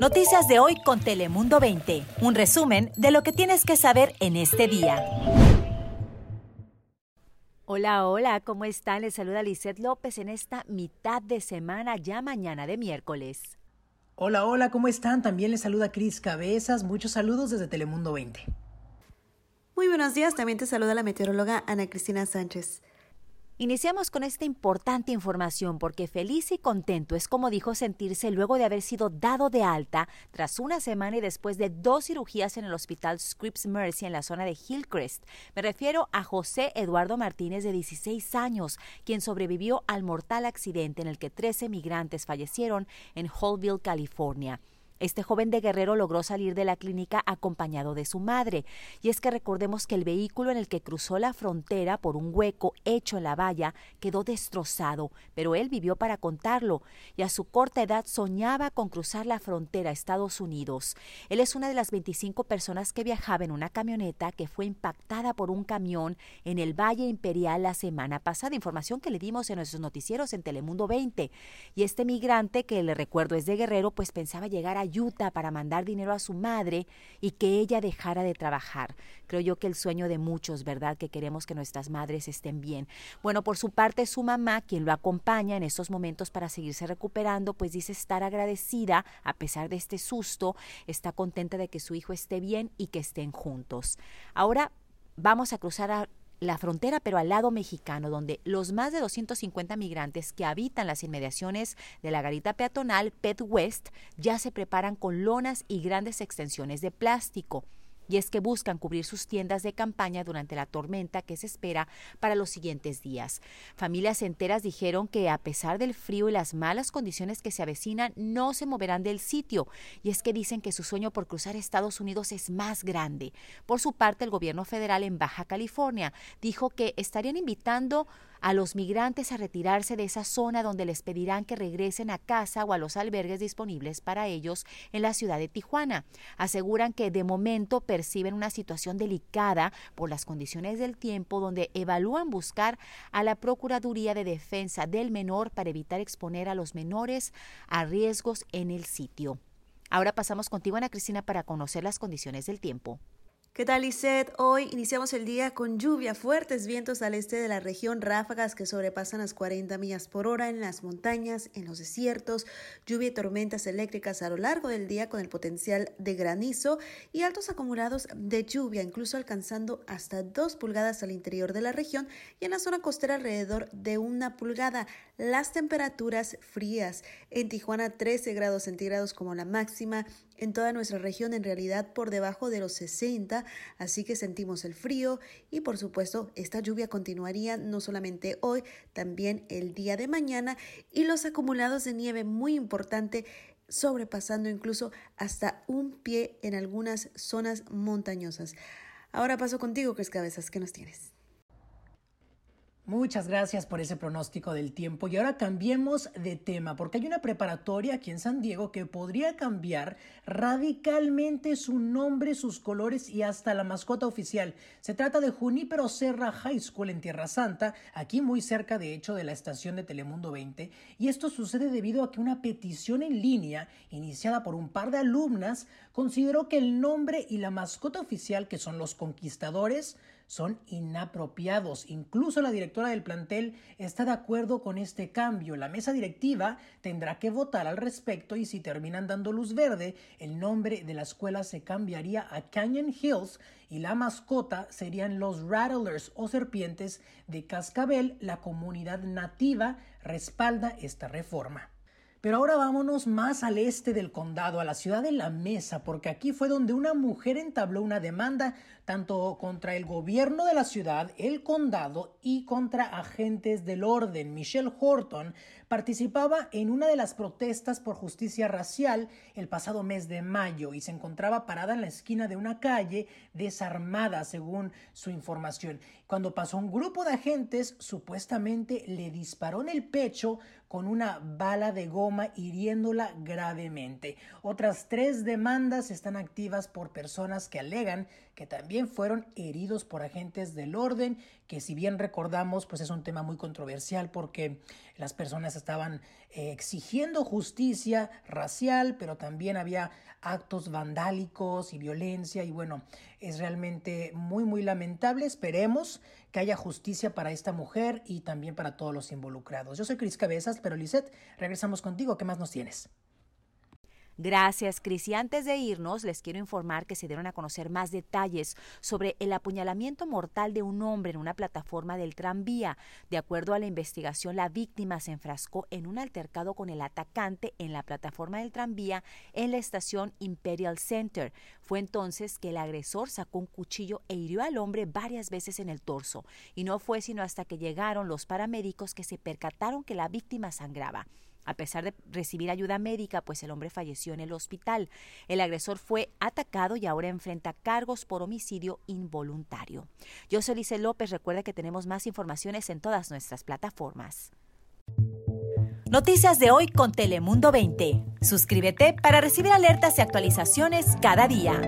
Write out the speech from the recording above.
Noticias de hoy con Telemundo 20. Un resumen de lo que tienes que saber en este día. Hola, hola, ¿cómo están? Les saluda Lizeth López en esta mitad de semana, ya mañana de miércoles. Hola, hola, ¿cómo están? También les saluda Cris Cabezas. Muchos saludos desde Telemundo 20. Muy buenos días, también te saluda la meteoróloga Ana Cristina Sánchez. Iniciamos con esta importante información porque feliz y contento es como dijo sentirse luego de haber sido dado de alta tras una semana y después de dos cirugías en el hospital Scripps Mercy en la zona de Hillcrest. Me refiero a José Eduardo Martínez de 16 años, quien sobrevivió al mortal accidente en el que 13 migrantes fallecieron en Hallville, California. Este joven de Guerrero logró salir de la clínica acompañado de su madre. Y es que recordemos que el vehículo en el que cruzó la frontera por un hueco hecho en la valla quedó destrozado, pero él vivió para contarlo y a su corta edad soñaba con cruzar la frontera a Estados Unidos. Él es una de las 25 personas que viajaba en una camioneta que fue impactada por un camión en el Valle Imperial la semana pasada, información que le dimos en nuestros noticieros en Telemundo 20. Y este migrante, que le recuerdo es de Guerrero, pues pensaba llegar a ayuda para mandar dinero a su madre y que ella dejara de trabajar. Creo yo que el sueño de muchos, ¿verdad? Que queremos que nuestras madres estén bien. Bueno, por su parte, su mamá, quien lo acompaña en estos momentos para seguirse recuperando, pues dice estar agradecida a pesar de este susto, está contenta de que su hijo esté bien y que estén juntos. Ahora vamos a cruzar a la frontera, pero al lado mexicano, donde los más de 250 migrantes que habitan las inmediaciones de la garita peatonal Pet West ya se preparan con lonas y grandes extensiones de plástico y es que buscan cubrir sus tiendas de campaña durante la tormenta que se espera para los siguientes días. Familias enteras dijeron que a pesar del frío y las malas condiciones que se avecinan, no se moverán del sitio, y es que dicen que su sueño por cruzar Estados Unidos es más grande. Por su parte, el gobierno federal en Baja California dijo que estarían invitando a los migrantes a retirarse de esa zona donde les pedirán que regresen a casa o a los albergues disponibles para ellos en la ciudad de Tijuana. Aseguran que de momento perciben una situación delicada por las condiciones del tiempo donde evalúan buscar a la Procuraduría de Defensa del Menor para evitar exponer a los menores a riesgos en el sitio. Ahora pasamos contigo, Ana Cristina, para conocer las condiciones del tiempo. ¿Qué tal, Lisette? Hoy iniciamos el día con lluvia, fuertes vientos al este de la región, ráfagas que sobrepasan las 40 millas por hora en las montañas, en los desiertos, lluvia y tormentas eléctricas a lo largo del día con el potencial de granizo y altos acumulados de lluvia, incluso alcanzando hasta 2 pulgadas al interior de la región y en la zona costera alrededor de una pulgada. Las temperaturas frías en Tijuana 13 grados centígrados como la máxima, en toda nuestra región en realidad por debajo de los 60, así que sentimos el frío y por supuesto esta lluvia continuaría no solamente hoy, también el día de mañana y los acumulados de nieve muy importante sobrepasando incluso hasta un pie en algunas zonas montañosas. Ahora paso contigo, Cris Cabezas, ¿qué nos tienes? Muchas gracias por ese pronóstico del tiempo y ahora cambiemos de tema porque hay una preparatoria aquí en San Diego que podría cambiar radicalmente su nombre, sus colores y hasta la mascota oficial. Se trata de Junípero Serra High School en Tierra Santa, aquí muy cerca de hecho de la estación de Telemundo 20 y esto sucede debido a que una petición en línea iniciada por un par de alumnas consideró que el nombre y la mascota oficial que son los conquistadores son inapropiados. Incluso la directora del plantel está de acuerdo con este cambio. La mesa directiva tendrá que votar al respecto y si terminan dando luz verde, el nombre de la escuela se cambiaría a Canyon Hills y la mascota serían los Rattlers o serpientes de cascabel. La comunidad nativa respalda esta reforma. Pero ahora vámonos más al este del condado, a la ciudad de La Mesa, porque aquí fue donde una mujer entabló una demanda tanto contra el gobierno de la ciudad, el condado y contra agentes del orden. Michelle Horton participaba en una de las protestas por justicia racial el pasado mes de mayo y se encontraba parada en la esquina de una calle desarmada, según su información. Cuando pasó un grupo de agentes, supuestamente le disparó en el pecho con una bala de goma hiriéndola gravemente. Otras tres demandas están activas por personas que alegan que también fueron heridos por agentes del orden, que si bien recordamos, pues es un tema muy controversial porque las personas estaban eh, exigiendo justicia racial, pero también había actos vandálicos y violencia y bueno, es realmente muy muy lamentable. Esperemos que haya justicia para esta mujer y también para todos los involucrados. Yo soy Cris Cabezas, pero Lisette, regresamos contigo. ¿Qué más nos tienes? Gracias, Cris. Y antes de irnos, les quiero informar que se dieron a conocer más detalles sobre el apuñalamiento mortal de un hombre en una plataforma del tranvía. De acuerdo a la investigación, la víctima se enfrascó en un altercado con el atacante en la plataforma del tranvía en la estación Imperial Center. Fue entonces que el agresor sacó un cuchillo e hirió al hombre varias veces en el torso. Y no fue sino hasta que llegaron los paramédicos que se percataron que la víctima sangraba. A pesar de recibir ayuda médica, pues el hombre falleció en el hospital. El agresor fue atacado y ahora enfrenta cargos por homicidio involuntario. Yo soy Lice López. Recuerda que tenemos más informaciones en todas nuestras plataformas. Noticias de hoy con Telemundo 20. Suscríbete para recibir alertas y actualizaciones cada día.